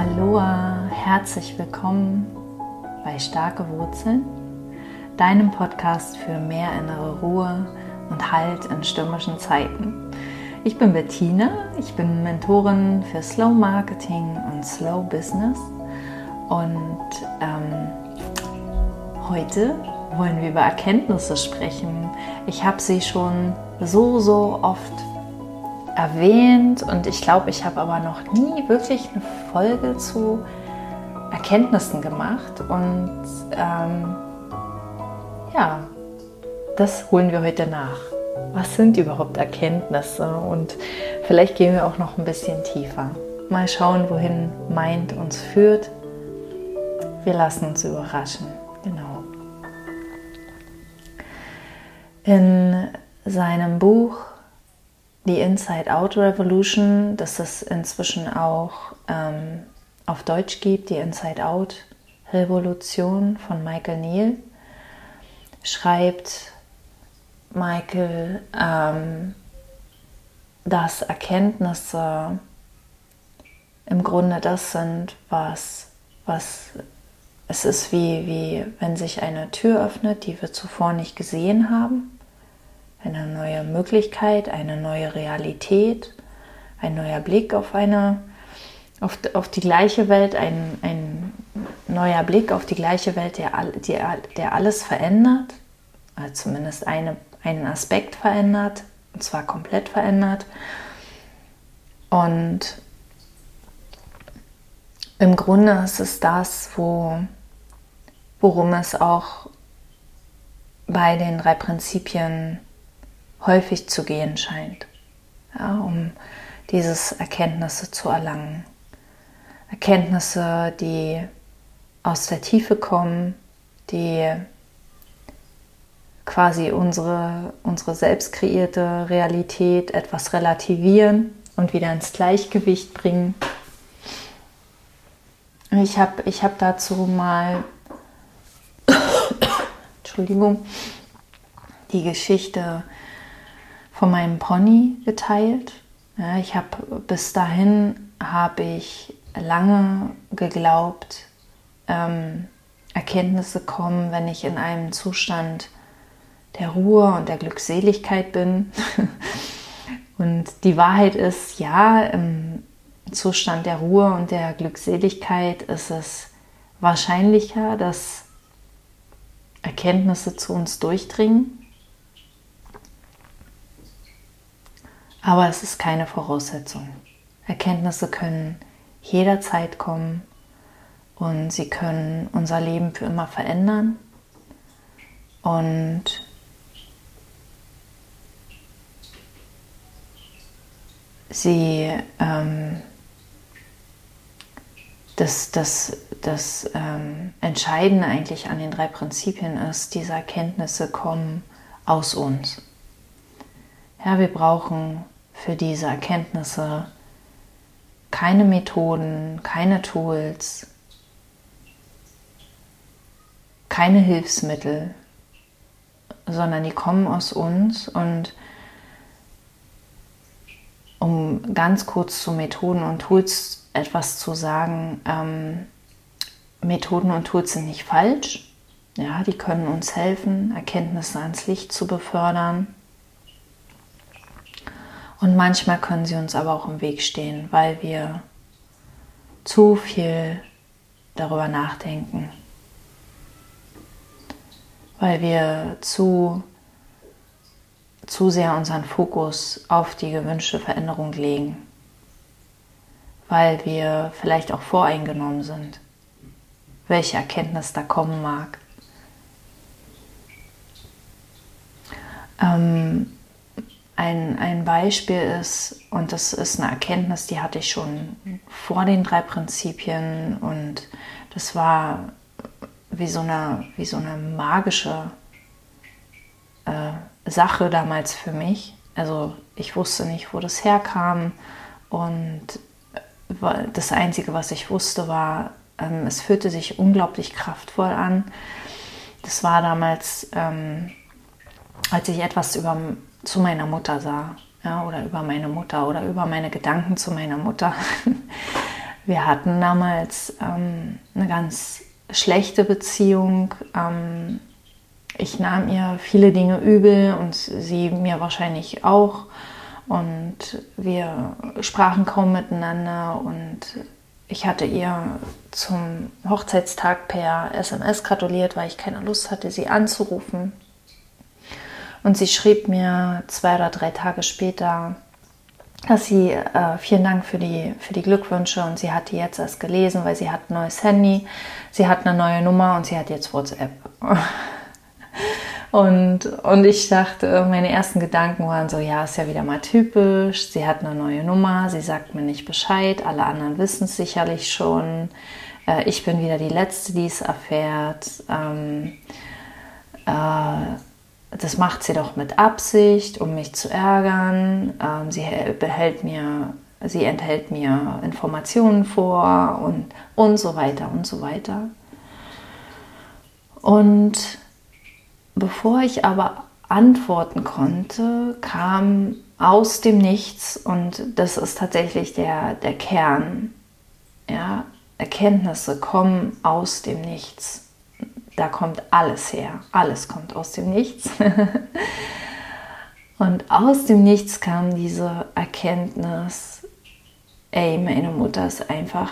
Aloha, herzlich willkommen bei Starke Wurzeln, deinem Podcast für mehr innere Ruhe und Halt in stürmischen Zeiten. Ich bin Bettina, ich bin Mentorin für Slow Marketing und Slow Business und ähm, heute wollen wir über Erkenntnisse sprechen. Ich habe sie schon so, so oft erwähnt und ich glaube, ich habe aber noch nie wirklich eine Folge zu Erkenntnissen gemacht und ähm, ja, das holen wir heute nach. Was sind überhaupt Erkenntnisse und vielleicht gehen wir auch noch ein bisschen tiefer. Mal schauen, wohin Mind uns führt. Wir lassen uns überraschen. Genau. In seinem Buch die Inside-Out Revolution, dass es inzwischen auch ähm, auf Deutsch gibt, die Inside-Out Revolution von Michael Neal, schreibt Michael, ähm, dass Erkenntnisse im Grunde das sind, was, was es ist wie, wie wenn sich eine Tür öffnet, die wir zuvor nicht gesehen haben eine neue Möglichkeit, eine neue Realität, ein neuer Blick auf eine, auf, auf die gleiche Welt, ein, ein neuer Blick auf die gleiche Welt, der, die, der alles verändert, also zumindest eine, einen Aspekt verändert, und zwar komplett verändert. Und im Grunde ist es das, wo, worum es auch bei den drei Prinzipien geht häufig zu gehen scheint, ja, um dieses Erkenntnisse zu erlangen. Erkenntnisse, die aus der Tiefe kommen, die quasi unsere, unsere selbst kreierte Realität etwas relativieren und wieder ins Gleichgewicht bringen. Ich habe ich hab dazu mal, Entschuldigung, die Geschichte von meinem Pony geteilt. Ja, ich habe bis dahin habe ich lange geglaubt, ähm, Erkenntnisse kommen, wenn ich in einem Zustand der Ruhe und der Glückseligkeit bin. und die Wahrheit ist, ja, im Zustand der Ruhe und der Glückseligkeit ist es wahrscheinlicher, dass Erkenntnisse zu uns durchdringen. Aber es ist keine Voraussetzung. Erkenntnisse können jederzeit kommen und sie können unser Leben für immer verändern. Und sie ähm, das, das, das ähm, Entscheidende eigentlich an den drei Prinzipien ist, diese Erkenntnisse kommen aus uns. Ja, wir brauchen für diese Erkenntnisse keine Methoden, keine Tools, keine Hilfsmittel, sondern die kommen aus uns und um ganz kurz zu Methoden und Tools etwas zu sagen, ähm, Methoden und Tools sind nicht falsch. Ja, die können uns helfen, Erkenntnisse ans Licht zu befördern. Und manchmal können sie uns aber auch im Weg stehen, weil wir zu viel darüber nachdenken, weil wir zu, zu sehr unseren Fokus auf die gewünschte Veränderung legen, weil wir vielleicht auch voreingenommen sind, welche Erkenntnis da kommen mag. Ähm, ein, ein Beispiel ist, und das ist eine Erkenntnis, die hatte ich schon vor den drei Prinzipien und das war wie so eine, wie so eine magische äh, Sache damals für mich. Also ich wusste nicht, wo das herkam und das Einzige, was ich wusste, war, ähm, es fühlte sich unglaublich kraftvoll an. Das war damals, ähm, als ich etwas über zu meiner Mutter sah. Ja, oder über meine Mutter oder über meine Gedanken zu meiner Mutter. wir hatten damals ähm, eine ganz schlechte Beziehung. Ähm, ich nahm ihr viele Dinge übel und sie mir wahrscheinlich auch. Und wir sprachen kaum miteinander und ich hatte ihr zum Hochzeitstag per SMS gratuliert, weil ich keine Lust hatte, sie anzurufen. Und sie schrieb mir zwei oder drei Tage später, dass sie äh, vielen Dank für die, für die Glückwünsche und sie hat die jetzt erst gelesen, weil sie hat ein neues Handy, sie hat eine neue Nummer und sie hat jetzt WhatsApp. Und, und ich dachte, meine ersten Gedanken waren so, ja, ist ja wieder mal typisch, sie hat eine neue Nummer, sie sagt mir nicht Bescheid, alle anderen wissen es sicherlich schon, äh, ich bin wieder die Letzte, die es erfährt. Ähm, äh, das macht sie doch mit Absicht, um mich zu ärgern. Ähm, sie behält mir, sie enthält mir Informationen vor und, und so weiter und so weiter. Und Bevor ich aber antworten konnte, kam aus dem Nichts, und das ist tatsächlich der, der Kern, ja, Erkenntnisse kommen aus dem Nichts. Da kommt alles her, alles kommt aus dem Nichts. und aus dem Nichts kam diese Erkenntnis, ey, meine Mutter ist einfach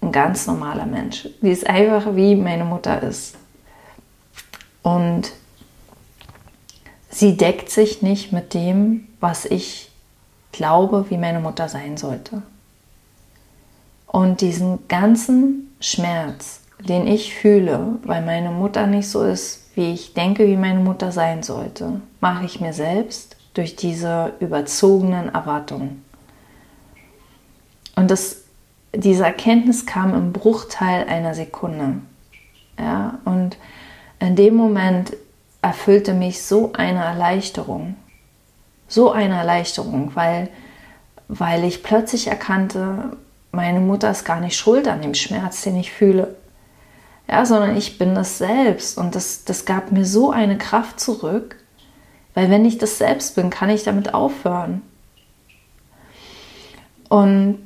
ein ganz normaler Mensch. Die ist einfach wie meine Mutter ist. Und sie deckt sich nicht mit dem, was ich glaube, wie meine Mutter sein sollte. Und diesen ganzen Schmerz, den ich fühle, weil meine Mutter nicht so ist, wie ich denke, wie meine Mutter sein sollte, mache ich mir selbst durch diese überzogenen Erwartungen. Und das, diese Erkenntnis kam im Bruchteil einer Sekunde. Ja, und in dem Moment erfüllte mich so eine Erleichterung. So eine Erleichterung, weil, weil ich plötzlich erkannte, meine Mutter ist gar nicht schuld an dem Schmerz, den ich fühle. Ja, sondern ich bin das selbst. Und das, das gab mir so eine Kraft zurück, weil wenn ich das selbst bin, kann ich damit aufhören. Und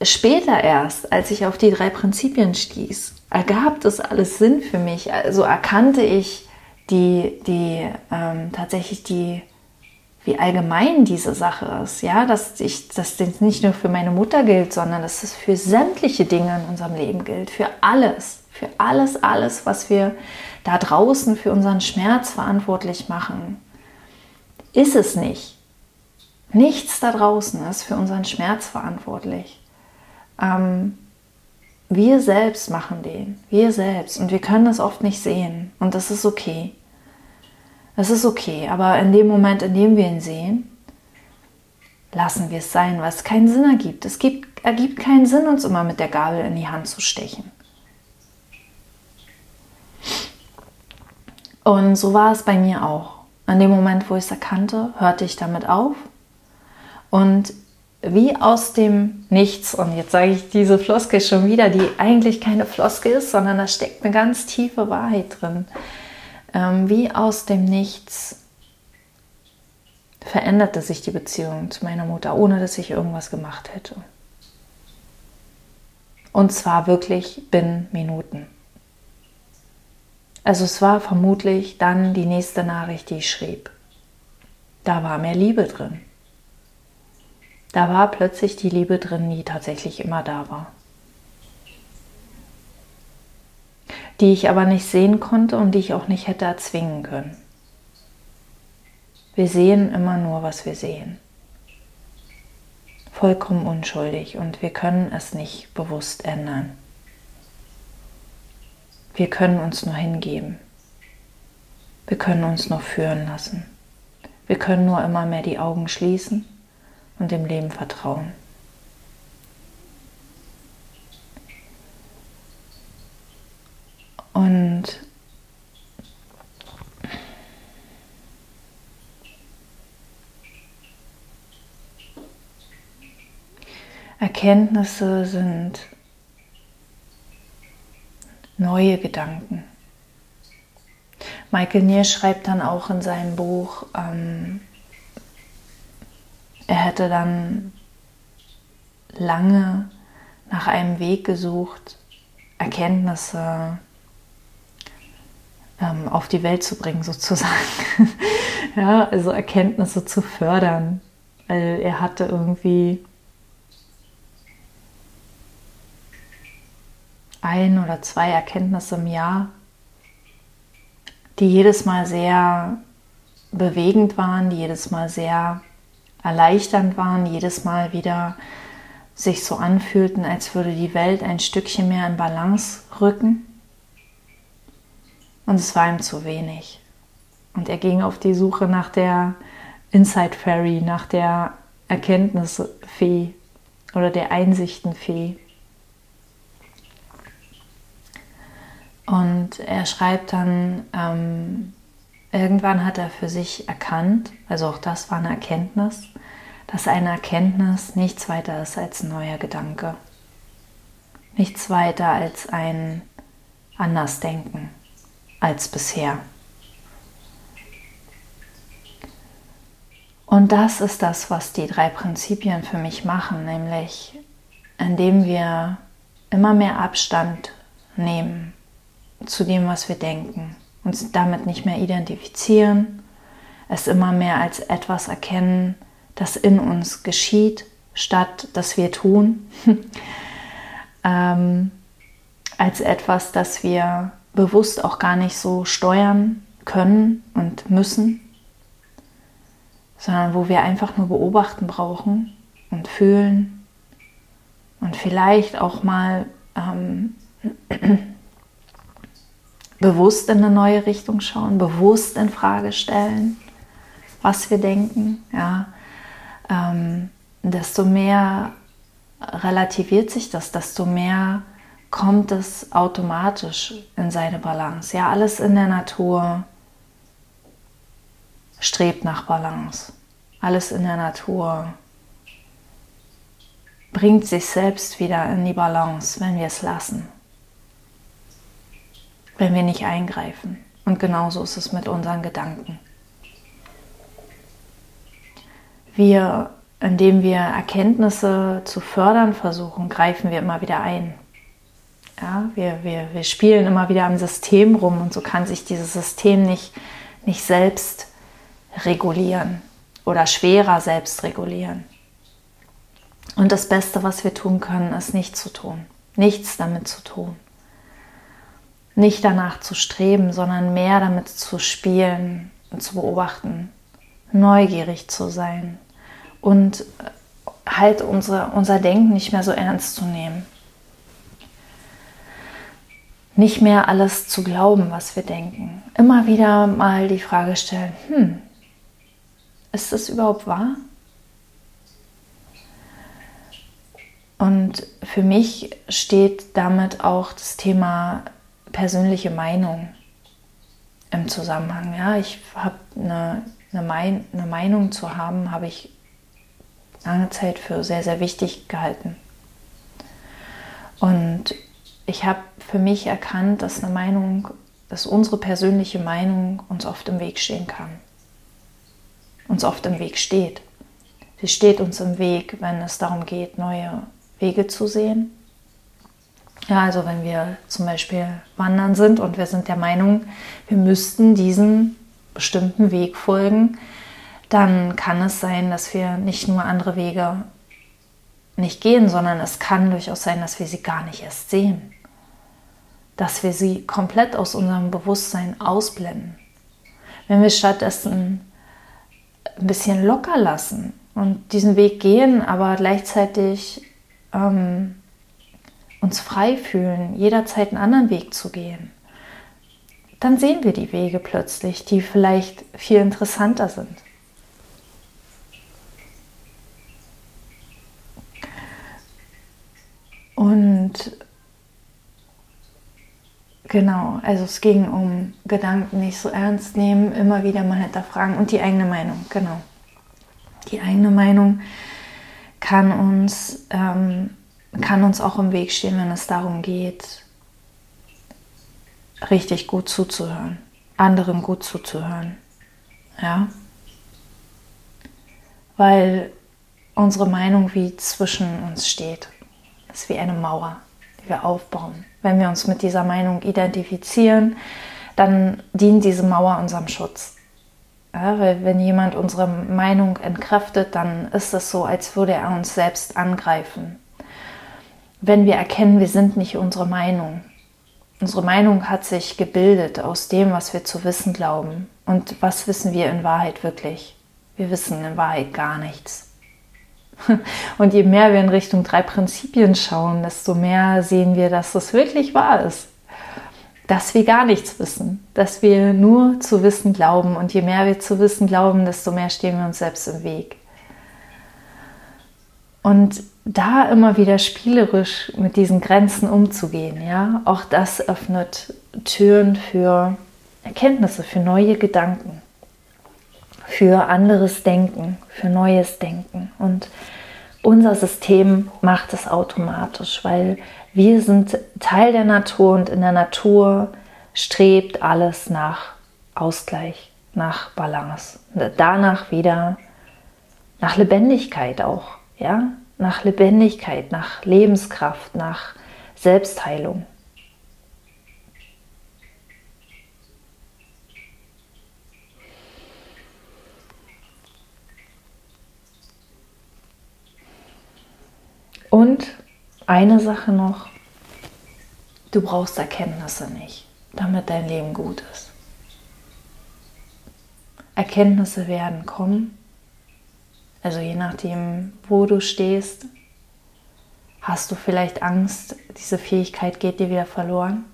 später erst, als ich auf die drei Prinzipien stieß, ergab das alles Sinn für mich. Also erkannte ich die, die ähm, tatsächlich die, wie allgemein diese Sache ist. Ja, dass ich, dass das nicht nur für meine Mutter gilt, sondern dass es für sämtliche Dinge in unserem Leben gilt, für alles, für alles, alles, was wir da draußen für unseren Schmerz verantwortlich machen, ist es nicht. Nichts da draußen ist für unseren Schmerz verantwortlich. Ähm, wir selbst machen den, wir selbst. Und wir können es oft nicht sehen. Und das ist okay. Das ist okay. Aber in dem Moment, in dem wir ihn sehen, lassen wir es sein, weil es keinen Sinn ergibt. Es gibt, ergibt keinen Sinn, uns immer mit der Gabel in die Hand zu stechen. Und so war es bei mir auch. In dem Moment, wo ich es erkannte, hörte ich damit auf. Und wie aus dem Nichts, und jetzt sage ich diese Floskel schon wieder, die eigentlich keine Floskel ist, sondern da steckt eine ganz tiefe Wahrheit drin. Ähm, wie aus dem Nichts veränderte sich die Beziehung zu meiner Mutter, ohne dass ich irgendwas gemacht hätte. Und zwar wirklich binnen Minuten. Also es war vermutlich dann die nächste Nachricht, die ich schrieb. Da war mehr Liebe drin. Da war plötzlich die Liebe drin, die tatsächlich immer da war. Die ich aber nicht sehen konnte und die ich auch nicht hätte erzwingen können. Wir sehen immer nur, was wir sehen. Vollkommen unschuldig und wir können es nicht bewusst ändern. Wir können uns nur hingeben. Wir können uns nur führen lassen. Wir können nur immer mehr die Augen schließen und dem Leben vertrauen. Und Erkenntnisse sind neue Gedanken. Michael Nier schreibt dann auch in seinem Buch, ähm, er hätte dann lange nach einem Weg gesucht, Erkenntnisse ähm, auf die Welt zu bringen, sozusagen. ja, also Erkenntnisse zu fördern. Weil er hatte irgendwie ein oder zwei Erkenntnisse im Jahr, die jedes Mal sehr bewegend waren, die jedes Mal sehr erleichternd waren, jedes Mal wieder sich so anfühlten, als würde die Welt ein Stückchen mehr in Balance rücken. Und es war ihm zu wenig. Und er ging auf die Suche nach der Inside Fairy, nach der Erkenntnisfee oder der Einsichtenfee. Und er schreibt dann, ähm, irgendwann hat er für sich erkannt, also auch das war eine Erkenntnis, dass eine Erkenntnis nichts weiter ist als ein neuer Gedanke. Nichts weiter als ein Andersdenken als bisher. Und das ist das, was die drei Prinzipien für mich machen, nämlich indem wir immer mehr Abstand nehmen zu dem, was wir denken, uns damit nicht mehr identifizieren, es immer mehr als etwas erkennen, das in uns geschieht, statt dass wir tun, ähm, als etwas, das wir bewusst auch gar nicht so steuern können und müssen, sondern wo wir einfach nur beobachten brauchen und fühlen und vielleicht auch mal ähm, bewusst in eine neue Richtung schauen, bewusst in Frage stellen, was wir denken. Ja, ähm, desto mehr relativiert sich das, desto mehr kommt es automatisch in seine Balance. Ja, alles in der Natur strebt nach Balance. Alles in der Natur bringt sich selbst wieder in die Balance, wenn wir es lassen wenn wir nicht eingreifen. Und genauso ist es mit unseren Gedanken. Wir, indem wir Erkenntnisse zu fördern versuchen, greifen wir immer wieder ein. Ja, wir, wir, wir spielen immer wieder am System rum und so kann sich dieses System nicht, nicht selbst regulieren oder schwerer selbst regulieren. Und das Beste, was wir tun können, ist nichts zu tun, nichts damit zu tun nicht danach zu streben, sondern mehr damit zu spielen und zu beobachten, neugierig zu sein und halt unsere, unser Denken nicht mehr so ernst zu nehmen. Nicht mehr alles zu glauben, was wir denken. Immer wieder mal die Frage stellen, hm, ist das überhaupt wahr? Und für mich steht damit auch das Thema persönliche Meinung im Zusammenhang. Ja, ich habe eine, eine, mein, eine Meinung zu haben, habe ich lange Zeit für sehr, sehr wichtig gehalten. Und ich habe für mich erkannt, dass eine Meinung, dass unsere persönliche Meinung uns oft im Weg stehen kann. Uns oft im Weg steht. Sie steht uns im Weg, wenn es darum geht, neue Wege zu sehen, ja, also wenn wir zum Beispiel wandern sind und wir sind der Meinung, wir müssten diesen bestimmten Weg folgen, dann kann es sein, dass wir nicht nur andere Wege nicht gehen, sondern es kann durchaus sein, dass wir sie gar nicht erst sehen. Dass wir sie komplett aus unserem Bewusstsein ausblenden. Wenn wir stattdessen ein bisschen locker lassen und diesen Weg gehen, aber gleichzeitig ähm, uns frei fühlen, jederzeit einen anderen Weg zu gehen, dann sehen wir die Wege plötzlich, die vielleicht viel interessanter sind. Und genau, also es ging um Gedanken nicht so ernst nehmen, immer wieder mal hinterfragen und die eigene Meinung, genau. Die eigene Meinung kann uns ähm, kann uns auch im Weg stehen, wenn es darum geht, richtig gut zuzuhören, anderen gut zuzuhören. Ja? Weil unsere Meinung wie zwischen uns steht. Ist wie eine Mauer, die wir aufbauen. Wenn wir uns mit dieser Meinung identifizieren, dann dient diese Mauer unserem Schutz. Ja, weil wenn jemand unsere Meinung entkräftet, dann ist es so, als würde er uns selbst angreifen. Wenn wir erkennen, wir sind nicht unsere Meinung. Unsere Meinung hat sich gebildet aus dem, was wir zu wissen glauben. Und was wissen wir in Wahrheit wirklich? Wir wissen in Wahrheit gar nichts. Und je mehr wir in Richtung drei Prinzipien schauen, desto mehr sehen wir, dass es wirklich wahr ist. Dass wir gar nichts wissen, dass wir nur zu wissen glauben. Und je mehr wir zu wissen glauben, desto mehr stehen wir uns selbst im Weg. Und da immer wieder spielerisch mit diesen Grenzen umzugehen, ja, auch das öffnet Türen für Erkenntnisse, für neue Gedanken für anderes Denken, für neues Denken. Und unser System macht es automatisch, weil wir sind Teil der Natur und in der Natur strebt alles nach Ausgleich, nach Balance. Danach wieder nach Lebendigkeit auch, ja, nach Lebendigkeit, nach Lebenskraft, nach Selbstheilung. Und eine Sache noch, du brauchst Erkenntnisse nicht, damit dein Leben gut ist. Erkenntnisse werden kommen, also je nachdem, wo du stehst, hast du vielleicht Angst, diese Fähigkeit geht dir wieder verloren.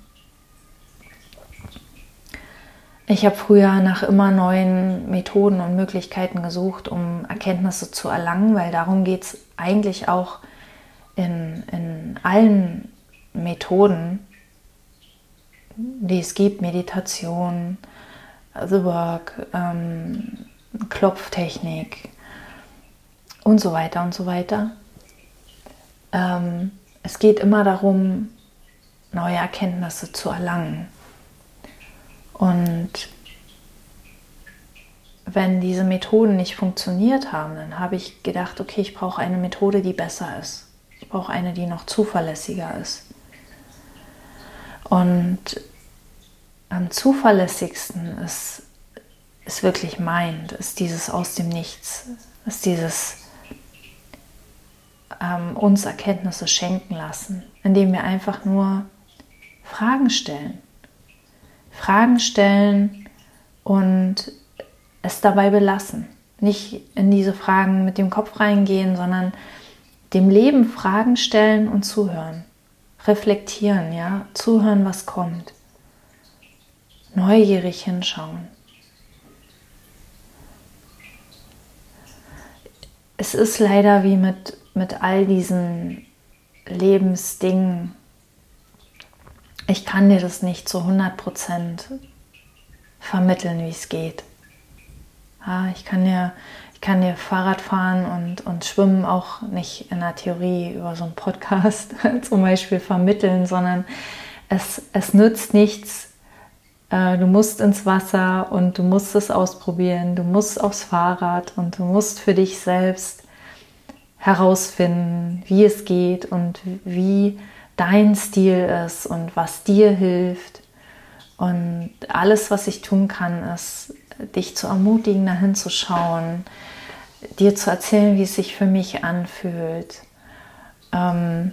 Ich habe früher nach immer neuen Methoden und Möglichkeiten gesucht, um Erkenntnisse zu erlangen, weil darum geht es eigentlich auch in, in allen Methoden, die es gibt, Meditation, The Work, ähm, Klopftechnik und so weiter und so weiter. Ähm, es geht immer darum, neue Erkenntnisse zu erlangen. Und wenn diese Methoden nicht funktioniert haben, dann habe ich gedacht, okay, ich brauche eine Methode, die besser ist. Ich brauche eine, die noch zuverlässiger ist. Und am zuverlässigsten ist, ist wirklich meint, ist dieses aus dem Nichts, ist dieses ähm, uns Erkenntnisse schenken lassen, indem wir einfach nur Fragen stellen. Fragen stellen und es dabei belassen. Nicht in diese Fragen mit dem Kopf reingehen, sondern dem Leben Fragen stellen und zuhören. Reflektieren, ja, zuhören, was kommt. Neugierig hinschauen. Es ist leider wie mit, mit all diesen Lebensdingen. Ich kann dir das nicht zu 100% vermitteln, wie es geht. Ja, ich kann dir ich kann dir Fahrrad fahren und, und Schwimmen auch nicht in der Theorie über so einen Podcast zum Beispiel vermitteln, sondern es, es nützt nichts. Äh, du musst ins Wasser und du musst es ausprobieren, du musst aufs Fahrrad und du musst für dich selbst herausfinden, wie es geht und wie dein Stil ist und was dir hilft. Und alles, was ich tun kann, ist dich zu ermutigen, dahin zu schauen, dir zu erzählen, wie es sich für mich anfühlt. Ähm,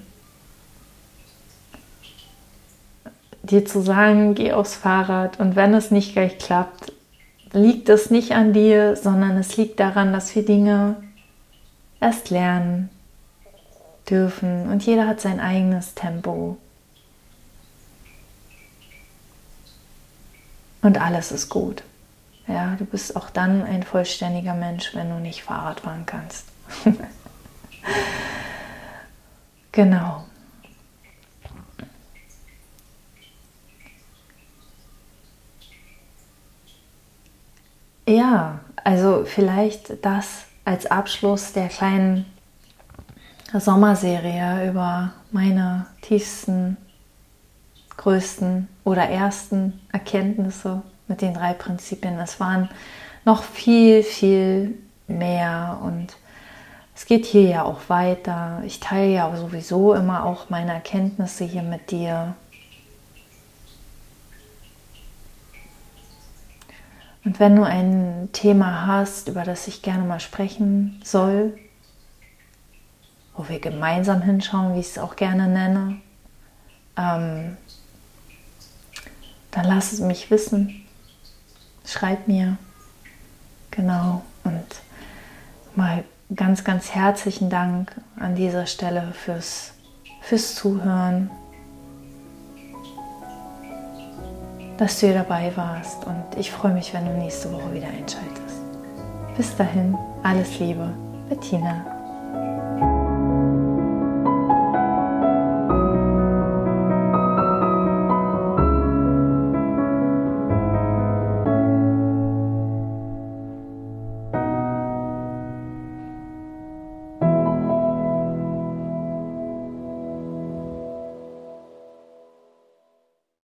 dir zu sagen, geh aufs Fahrrad und wenn es nicht gleich klappt, liegt es nicht an dir, sondern es liegt daran, dass wir Dinge erst lernen dürfen und jeder hat sein eigenes Tempo. Und alles ist gut. Ja, du bist auch dann ein vollständiger Mensch, wenn du nicht Fahrrad fahren kannst. genau. Ja, also vielleicht das als Abschluss der kleinen Sommerserie über meine tiefsten, größten oder ersten Erkenntnisse mit den drei Prinzipien. Es waren noch viel, viel mehr und es geht hier ja auch weiter. Ich teile ja sowieso immer auch meine Erkenntnisse hier mit dir. Und wenn du ein Thema hast, über das ich gerne mal sprechen soll, wo wir gemeinsam hinschauen, wie ich es auch gerne nenne, ähm, dann lass es mich wissen. Schreib mir. Genau. Und mal ganz, ganz herzlichen Dank an dieser Stelle fürs, fürs Zuhören, dass du hier dabei warst und ich freue mich, wenn du nächste Woche wieder einschaltest. Bis dahin, alles Liebe, Bettina.